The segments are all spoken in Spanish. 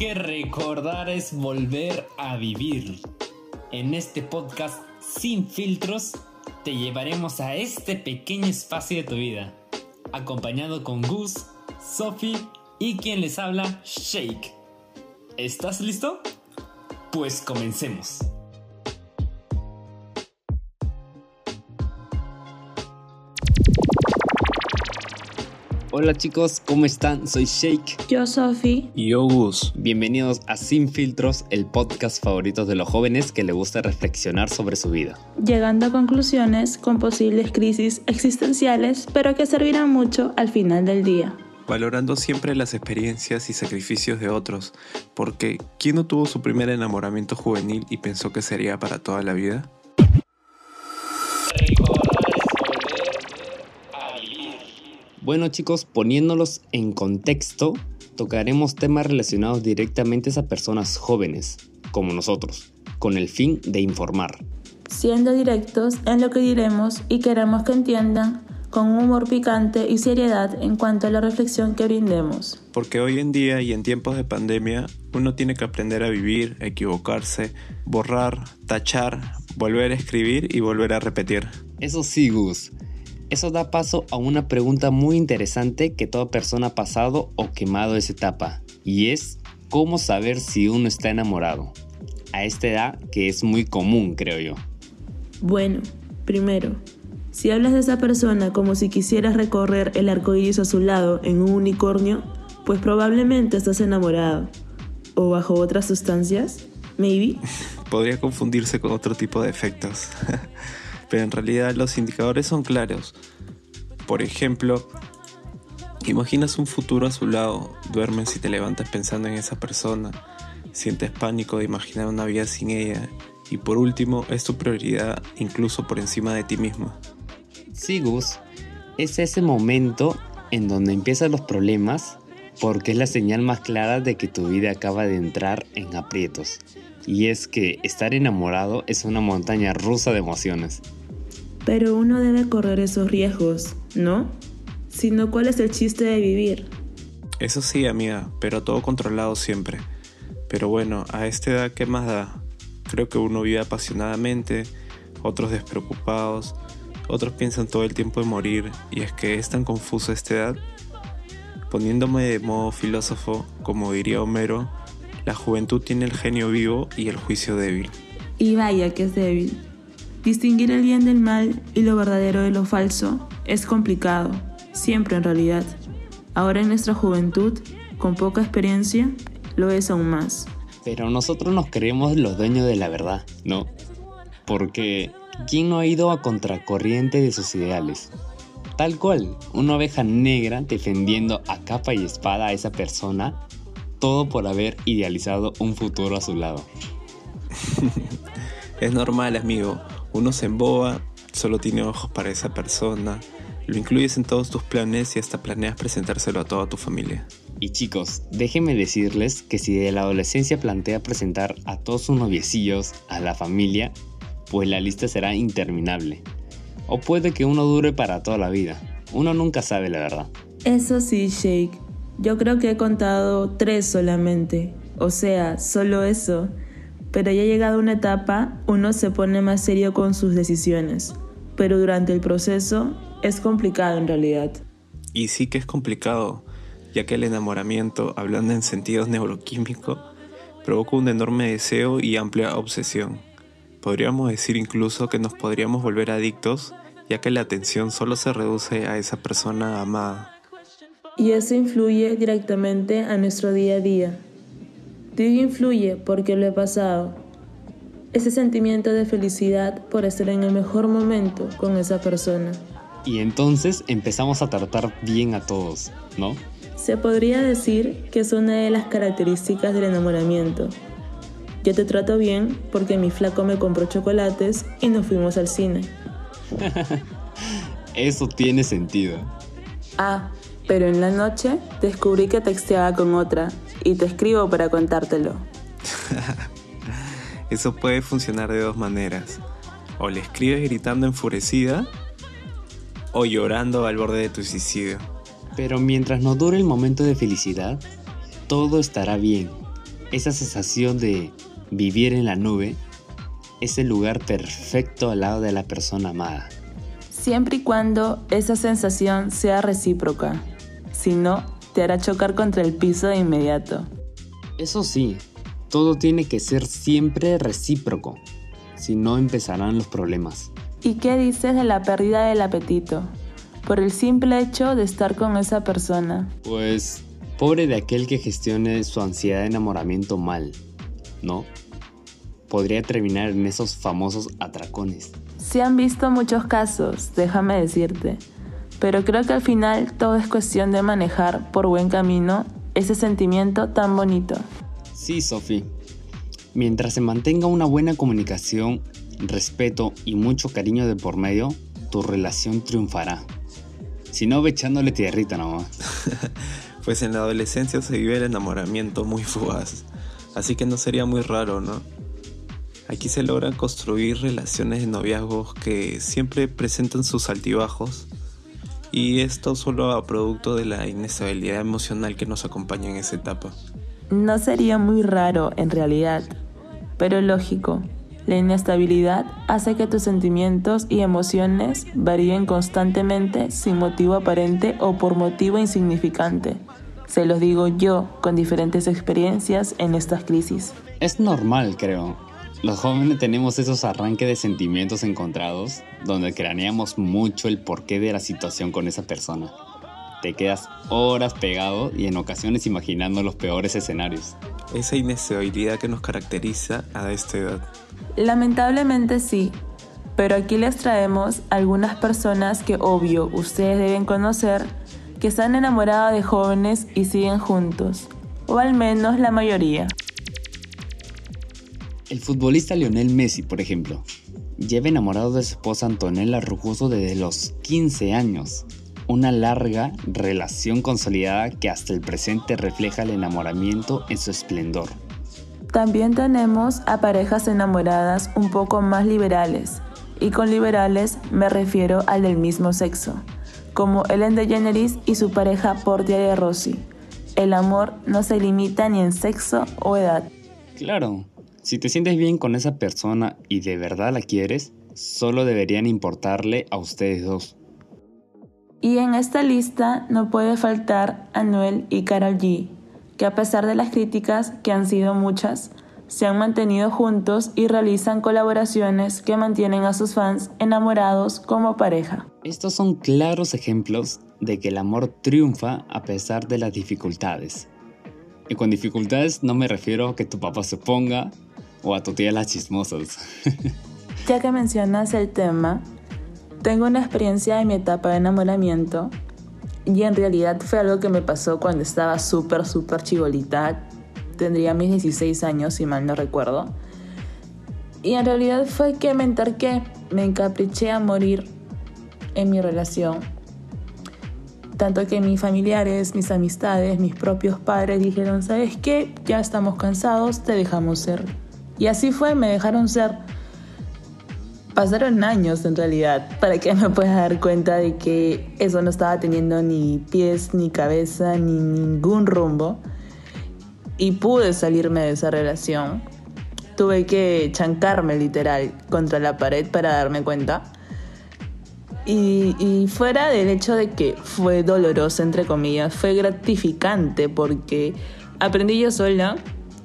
que recordar es volver a vivir. En este podcast sin filtros te llevaremos a este pequeño espacio de tu vida, acompañado con Gus, Sophie y quien les habla, Shake. ¿Estás listo? Pues comencemos. Hola chicos, ¿cómo están? Soy Shake. Yo, Sophie. Y yo, Gus. Bienvenidos a Sin Filtros, el podcast favorito de los jóvenes que le gusta reflexionar sobre su vida. Llegando a conclusiones con posibles crisis existenciales, pero que servirán mucho al final del día. Valorando siempre las experiencias y sacrificios de otros, porque ¿quién no tuvo su primer enamoramiento juvenil y pensó que sería para toda la vida? Bueno chicos, poniéndolos en contexto, tocaremos temas relacionados directamente a personas jóvenes, como nosotros, con el fin de informar. Siendo directos en lo que diremos y queremos que entiendan con un humor picante y seriedad en cuanto a la reflexión que brindemos. Porque hoy en día y en tiempos de pandemia, uno tiene que aprender a vivir, equivocarse, borrar, tachar, volver a escribir y volver a repetir. Eso sí, Gus. Eso da paso a una pregunta muy interesante que toda persona ha pasado o quemado esa etapa, y es cómo saber si uno está enamorado. A esta edad que es muy común, creo yo. Bueno, primero, si hablas de esa persona como si quisieras recorrer el arco iris a su lado en un unicornio, pues probablemente estás enamorado. ¿O bajo otras sustancias? Maybe. Podría confundirse con otro tipo de efectos. pero en realidad los indicadores son claros. Por ejemplo, imaginas un futuro a su lado, duermes y te levantas pensando en esa persona, sientes pánico de imaginar una vida sin ella y por último es tu prioridad incluso por encima de ti mismo. Sí, Gus, es ese momento en donde empiezan los problemas porque es la señal más clara de que tu vida acaba de entrar en aprietos. Y es que estar enamorado es una montaña rusa de emociones. Pero uno debe correr esos riesgos, ¿no? Sino, ¿cuál es el chiste de vivir? Eso sí, amiga, pero todo controlado siempre. Pero bueno, a esta edad, ¿qué más da? Creo que uno vive apasionadamente, otros despreocupados, otros piensan todo el tiempo en morir, y es que es tan confusa esta edad. Poniéndome de modo filósofo, como diría Homero, la juventud tiene el genio vivo y el juicio débil. Y vaya que es débil. Distinguir el bien del mal y lo verdadero de lo falso es complicado, siempre en realidad. Ahora en nuestra juventud, con poca experiencia, lo es aún más. Pero nosotros nos creemos los dueños de la verdad, ¿no? Porque ¿quién no ha ido a contracorriente de sus ideales? Tal cual, una oveja negra defendiendo a capa y espada a esa persona, todo por haber idealizado un futuro a su lado. es normal, amigo. Uno se emboba, solo tiene ojos para esa persona, lo incluyes en todos tus planes y hasta planeas presentárselo a toda tu familia. Y chicos, déjenme decirles que si de la adolescencia plantea presentar a todos sus noviecillos a la familia, pues la lista será interminable. O puede que uno dure para toda la vida. Uno nunca sabe la verdad. Eso sí, Shake. Yo creo que he contado tres solamente. O sea, solo eso pero ya llegado una etapa uno se pone más serio con sus decisiones, pero durante el proceso es complicado en realidad. Y sí que es complicado, ya que el enamoramiento, hablando en sentidos neuroquímicos, provoca un enorme deseo y amplia obsesión. Podríamos decir incluso que nos podríamos volver adictos, ya que la atención solo se reduce a esa persona amada. Y eso influye directamente a nuestro día a día, Digo influye porque lo he pasado. Ese sentimiento de felicidad por estar en el mejor momento con esa persona. Y entonces empezamos a tratar bien a todos, ¿no? Se podría decir que es una de las características del enamoramiento. Yo te trato bien porque mi flaco me compró chocolates y nos fuimos al cine. Eso tiene sentido. Ah, pero en la noche descubrí que texteaba con otra y te escribo para contártelo. Eso puede funcionar de dos maneras. O le escribes gritando enfurecida o llorando al borde de tu suicidio. Pero mientras no dure el momento de felicidad, todo estará bien. esa sensación de vivir en la nube es el lugar perfecto al lado de la persona amada. Siempre y cuando esa sensación sea recíproca. Si no, te hará chocar contra el piso de inmediato. Eso sí, todo tiene que ser siempre recíproco. Si no, empezarán los problemas. ¿Y qué dices de la pérdida del apetito? Por el simple hecho de estar con esa persona. Pues, pobre de aquel que gestione su ansiedad de enamoramiento mal, ¿no? Podría terminar en esos famosos atracones. Se han visto muchos casos, déjame decirte, pero creo que al final todo es cuestión de manejar por buen camino ese sentimiento tan bonito. Sí, Sophie. Mientras se mantenga una buena comunicación, respeto y mucho cariño de por medio, tu relación triunfará. Si no, ve echándole tierrita nomás. pues en la adolescencia se vive el enamoramiento muy fugaz, así que no sería muy raro, ¿no? Aquí se logran construir relaciones de noviazgos que siempre presentan sus altibajos y esto solo a producto de la inestabilidad emocional que nos acompaña en esa etapa. No sería muy raro en realidad, pero lógico. La inestabilidad hace que tus sentimientos y emociones varíen constantemente sin motivo aparente o por motivo insignificante. Se los digo yo con diferentes experiencias en estas crisis. Es normal, creo. Los jóvenes tenemos esos arranques de sentimientos encontrados donde craneamos mucho el porqué de la situación con esa persona. Te quedas horas pegado y en ocasiones imaginando los peores escenarios. Esa inestabilidad que nos caracteriza a esta edad. Lamentablemente sí, pero aquí les traemos algunas personas que obvio ustedes deben conocer que están enamoradas de jóvenes y siguen juntos, o al menos la mayoría. El futbolista Lionel Messi, por ejemplo, lleva enamorado de su esposa Antonella Rugoso desde los 15 años. Una larga relación consolidada que hasta el presente refleja el enamoramiento en su esplendor. También tenemos a parejas enamoradas un poco más liberales, y con liberales me refiero al del mismo sexo, como Ellen DeGeneres y su pareja Portia de Rossi. El amor no se limita ni en sexo o edad. Claro, si te sientes bien con esa persona y de verdad la quieres, solo deberían importarle a ustedes dos. Y en esta lista no puede faltar Anuel y Karol G, que a pesar de las críticas, que han sido muchas, se han mantenido juntos y realizan colaboraciones que mantienen a sus fans enamorados como pareja. Estos son claros ejemplos de que el amor triunfa a pesar de las dificultades. Y con dificultades no me refiero a que tu papá se ponga o a tu tía las chismosas. ya que mencionas el tema, tengo una experiencia de mi etapa de enamoramiento y en realidad fue algo que me pasó cuando estaba súper, súper chivolita. Tendría mis 16 años, si mal no recuerdo. Y en realidad fue que me enterqué, me encapriché a morir en mi relación. Tanto que mis familiares, mis amistades, mis propios padres dijeron, ¿sabes qué? Ya estamos cansados, te dejamos ser. Y así fue, me dejaron ser. Pasaron años en realidad para que me pueda dar cuenta de que eso no estaba teniendo ni pies, ni cabeza, ni ningún rumbo. Y pude salirme de esa relación. Tuve que chancarme literal contra la pared para darme cuenta. Y, y, fuera del hecho de que fue doloroso, entre comillas, fue gratificante porque aprendí yo sola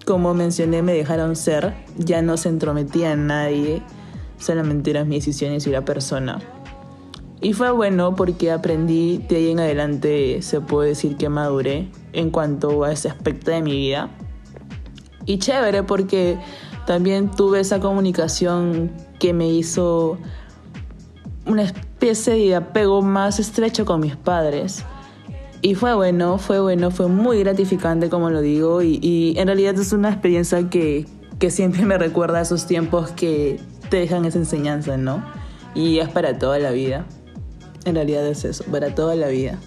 como mencioné, me dejaron ser, ya no se entrometía en nadie, solamente eran mis decisiones y la persona. Y fue bueno porque aprendí, de ahí en adelante se puede decir que maduré en cuanto a ese aspecto de mi vida. Y chévere porque también tuve esa comunicación que me hizo una especie de apego más estrecho con mis padres y fue bueno, fue bueno, fue muy gratificante, como lo digo, y, en realidad es una experiencia que, que siempre me recuerda a esos tiempos que te dejan esa enseñanza, ¿no? Y es para toda la vida. En realidad es eso, para toda la vida.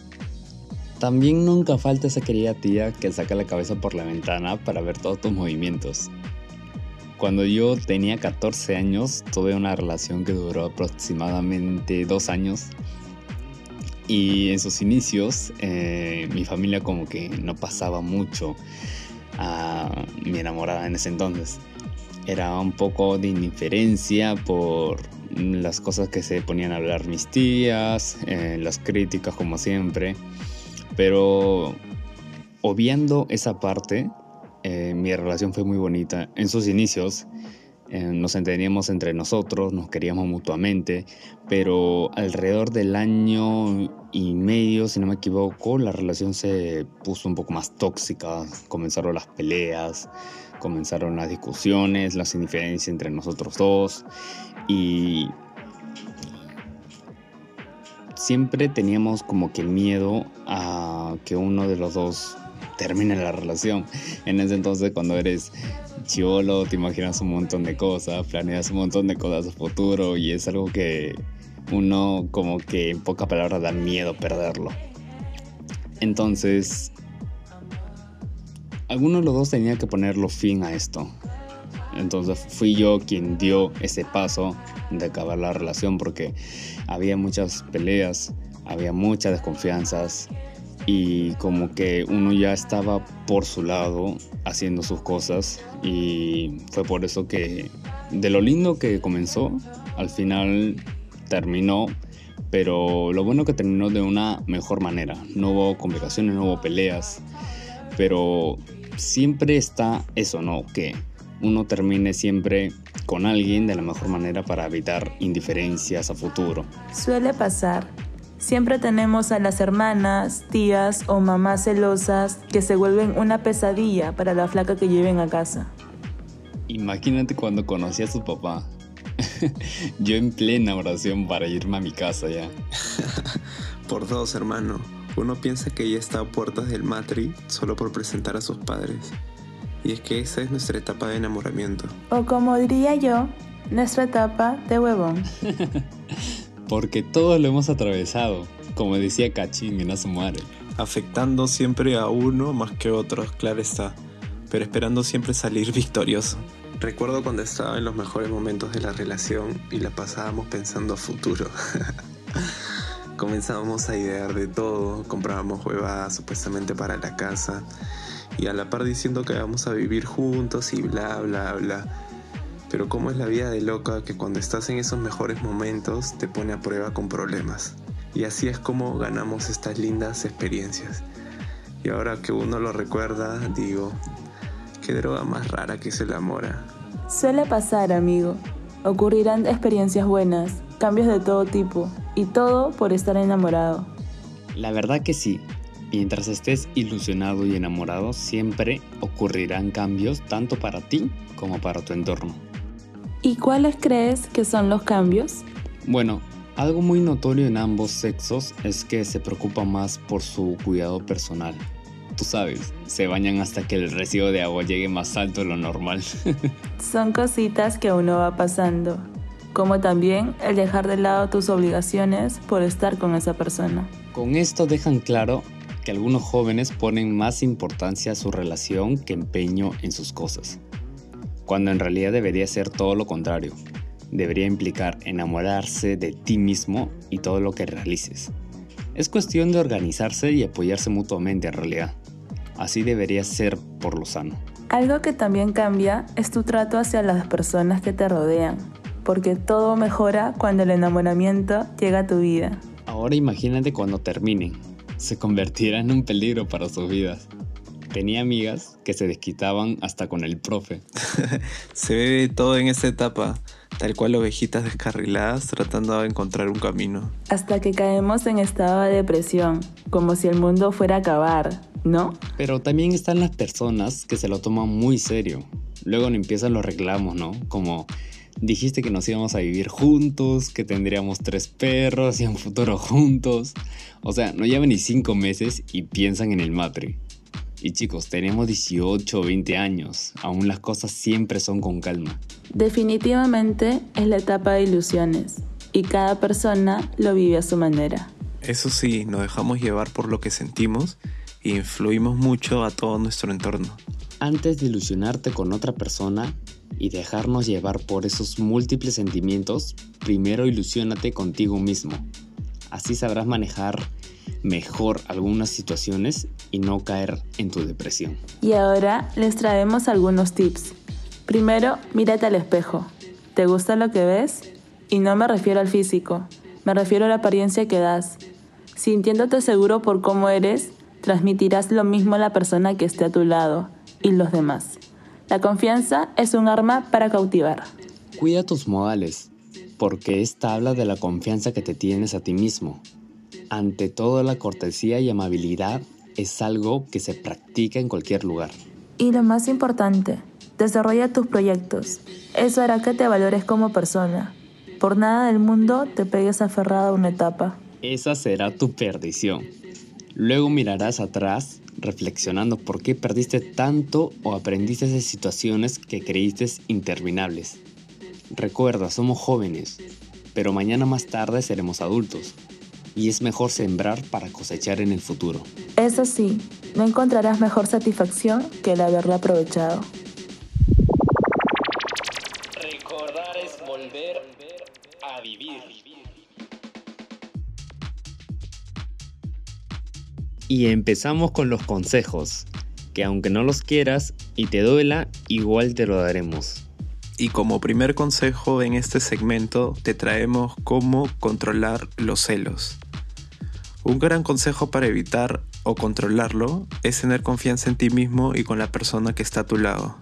También nunca falta esa querida tía que saca la cabeza por la ventana para ver todos tus movimientos. Cuando yo tenía 14 años, tuve una relación que duró aproximadamente dos años y en sus inicios, eh, mi familia como que no pasaba mucho a mi enamorada en ese entonces. Era un poco de indiferencia por las cosas que se ponían a hablar mis tías, eh, las críticas como siempre, pero obviando esa parte, eh, mi relación fue muy bonita. En sus inicios eh, nos entendíamos entre nosotros, nos queríamos mutuamente, pero alrededor del año y medio, si no me equivoco, la relación se puso un poco más tóxica, comenzaron las peleas, comenzaron las discusiones, las indiferencias entre nosotros dos y siempre teníamos como que miedo a que uno de los dos termine la relación. En ese entonces cuando eres chiolo te imaginas un montón de cosas, planeas un montón de cosas a futuro y es algo que uno como que en pocas palabras da miedo perderlo. Entonces, alguno de los dos tenía que ponerlo fin a esto. Entonces fui yo quien dio ese paso de acabar la relación porque había muchas peleas, había muchas desconfianzas y como que uno ya estaba por su lado haciendo sus cosas y fue por eso que de lo lindo que comenzó, al final terminó, pero lo bueno que terminó de una mejor manera. No hubo complicaciones, no hubo peleas, pero siempre está eso, ¿no? Que uno termine siempre con alguien de la mejor manera para evitar indiferencias a futuro. Suele pasar. Siempre tenemos a las hermanas, tías o mamás celosas que se vuelven una pesadilla para la flaca que lleven a casa. Imagínate cuando conocí a su papá. Yo en plena oración para irme a mi casa ya. por dos, hermano. Uno piensa que ya está a puertas del matri solo por presentar a sus padres. Y es que esa es nuestra etapa de enamoramiento. O como diría yo, nuestra etapa de huevón. Porque todos lo hemos atravesado, como decía Cachín en madre. Afectando siempre a uno más que a otros, claro está, pero esperando siempre salir victorioso. Recuerdo cuando estaba en los mejores momentos de la relación y la pasábamos pensando a futuro. Comenzábamos a idear de todo, comprábamos huevadas supuestamente para la casa y a la par diciendo que vamos a vivir juntos y bla, bla, bla. Pero cómo es la vida de loca que cuando estás en esos mejores momentos te pone a prueba con problemas. Y así es como ganamos estas lindas experiencias. Y ahora que uno lo recuerda, digo, qué droga más rara que es el amor. Suele pasar, amigo. Ocurrirán experiencias buenas, cambios de todo tipo, y todo por estar enamorado. La verdad que sí, Mientras estés ilusionado y enamorado, siempre ocurrirán cambios tanto para ti como para tu entorno. ¿Y cuáles crees que son los cambios? Bueno, algo muy notorio en ambos sexos es que se preocupan más por su cuidado personal. Tú sabes, se bañan hasta que el recibo de agua llegue más alto de lo normal. son cositas que uno va pasando, como también el dejar de lado tus obligaciones por estar con esa persona. Con esto dejan claro algunos jóvenes ponen más importancia a su relación que empeño en sus cosas, cuando en realidad debería ser todo lo contrario. Debería implicar enamorarse de ti mismo y todo lo que realices. Es cuestión de organizarse y apoyarse mutuamente en realidad. Así debería ser por lo sano. Algo que también cambia es tu trato hacia las personas que te rodean, porque todo mejora cuando el enamoramiento llega a tu vida. Ahora imagínate cuando terminen, se convirtiera en un peligro para sus vidas. Tenía amigas que se desquitaban hasta con el profe. se ve todo en esa etapa, tal cual ovejitas descarriladas tratando de encontrar un camino. Hasta que caemos en estado de depresión, como si el mundo fuera a acabar, ¿no? Pero también están las personas que se lo toman muy serio. Luego empiezan los reclamos, ¿no? Como dijiste que nos íbamos a vivir juntos, que tendríamos tres perros y un futuro juntos. O sea, no llevan ni cinco meses y piensan en el matri. Y chicos, tenemos 18 o 20 años, aún las cosas siempre son con calma. Definitivamente es la etapa de ilusiones y cada persona lo vive a su manera. Eso sí, nos dejamos llevar por lo que sentimos e influimos mucho a todo nuestro entorno. Antes de ilusionarte con otra persona, y dejarnos llevar por esos múltiples sentimientos, primero ilusionate contigo mismo. Así sabrás manejar mejor algunas situaciones y no caer en tu depresión. Y ahora les traemos algunos tips. Primero, mírate al espejo. ¿Te gusta lo que ves? Y no me refiero al físico, me refiero a la apariencia que das. Sintiéndote seguro por cómo eres, transmitirás lo mismo a la persona que esté a tu lado y los demás. La confianza es un arma para cautivar. Cuida tus modales, porque esta habla de la confianza que te tienes a ti mismo. Ante todo, la cortesía y amabilidad es algo que se practica en cualquier lugar. Y lo más importante, desarrolla tus proyectos. Eso hará que te valores como persona. Por nada del mundo te pegues aferrado a una etapa. Esa será tu perdición. Luego mirarás atrás reflexionando por qué perdiste tanto o aprendiste de situaciones que creíste interminables. Recuerda, somos jóvenes, pero mañana más tarde seremos adultos y es mejor sembrar para cosechar en el futuro. Eso sí, no encontrarás mejor satisfacción que el haberlo aprovechado. Recordar es volver a vivir. Y empezamos con los consejos, que aunque no los quieras y te duela, igual te lo daremos. Y como primer consejo en este segmento te traemos cómo controlar los celos. Un gran consejo para evitar o controlarlo es tener confianza en ti mismo y con la persona que está a tu lado.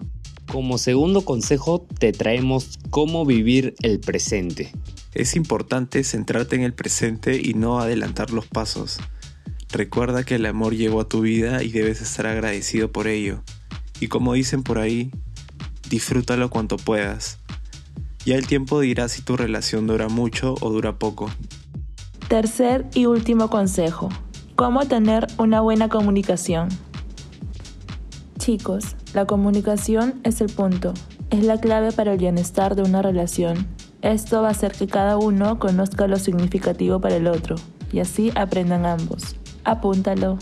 Como segundo consejo te traemos cómo vivir el presente. Es importante centrarte en el presente y no adelantar los pasos. Recuerda que el amor llegó a tu vida y debes estar agradecido por ello. Y como dicen por ahí, disfrútalo cuanto puedas. Ya el tiempo dirá si tu relación dura mucho o dura poco. Tercer y último consejo. ¿Cómo tener una buena comunicación? Chicos, la comunicación es el punto, es la clave para el bienestar de una relación. Esto va a hacer que cada uno conozca lo significativo para el otro y así aprendan ambos. Apúntalo.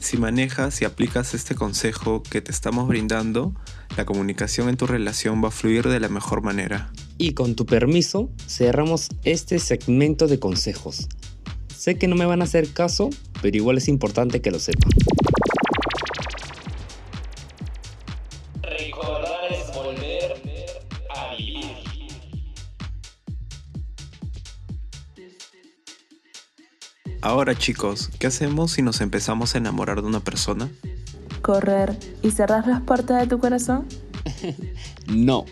Si manejas y aplicas este consejo que te estamos brindando, la comunicación en tu relación va a fluir de la mejor manera. Y con tu permiso, cerramos este segmento de consejos. Sé que no me van a hacer caso, pero igual es importante que lo sepan. Recordar es volver a vivir. Ahora chicos, ¿qué hacemos si nos empezamos a enamorar de una persona? Correr y cerrar las puertas de tu corazón. no,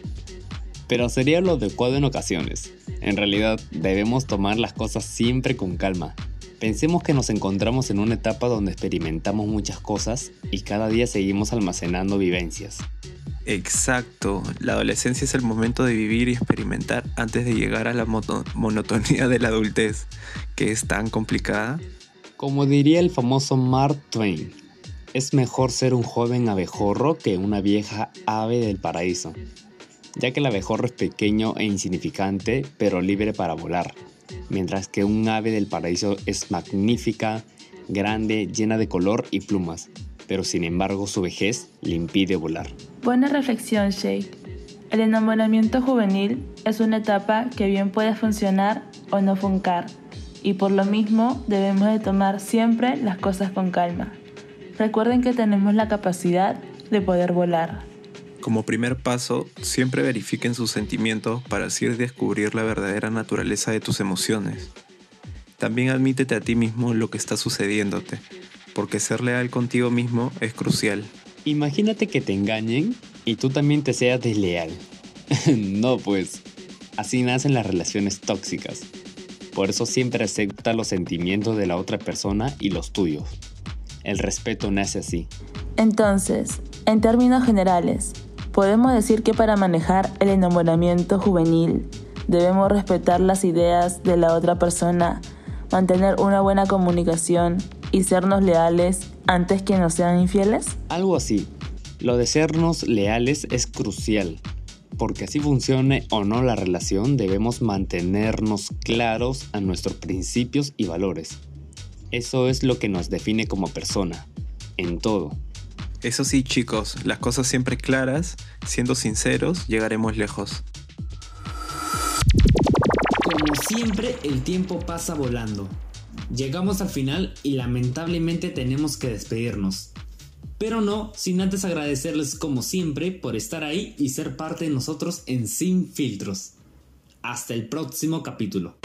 pero sería lo adecuado en ocasiones. En realidad, debemos tomar las cosas siempre con calma. Pensemos que nos encontramos en una etapa donde experimentamos muchas cosas y cada día seguimos almacenando vivencias. Exacto, la adolescencia es el momento de vivir y experimentar antes de llegar a la monotonía de la adultez, que es tan complicada. Como diría el famoso Mark Twain, es mejor ser un joven abejorro que una vieja ave del paraíso, ya que el abejorro es pequeño e insignificante, pero libre para volar, mientras que un ave del paraíso es magnífica, grande, llena de color y plumas, pero sin embargo su vejez le impide volar. Buena reflexión, Shake. El enamoramiento juvenil es una etapa que bien puede funcionar o no funcar, y por lo mismo debemos de tomar siempre las cosas con calma. Recuerden que tenemos la capacidad de poder volar. Como primer paso, siempre verifiquen sus sentimientos para así descubrir la verdadera naturaleza de tus emociones. También admítete a ti mismo lo que está sucediéndote, porque ser leal contigo mismo es crucial. Imagínate que te engañen y tú también te seas desleal. no, pues, así nacen las relaciones tóxicas. Por eso siempre acepta los sentimientos de la otra persona y los tuyos. El respeto nace así. Entonces, en términos generales, podemos decir que para manejar el enamoramiento juvenil debemos respetar las ideas de la otra persona, mantener una buena comunicación y sernos leales antes que nos sean infieles? Algo así. Lo de sernos leales es crucial, porque así funcione o no la relación debemos mantenernos claros a nuestros principios y valores. Eso es lo que nos define como persona, en todo. Eso sí chicos, las cosas siempre claras, siendo sinceros, llegaremos lejos. Como siempre, el tiempo pasa volando. Llegamos al final y lamentablemente tenemos que despedirnos. Pero no, sin antes agradecerles como siempre por estar ahí y ser parte de nosotros en Sin Filtros. Hasta el próximo capítulo.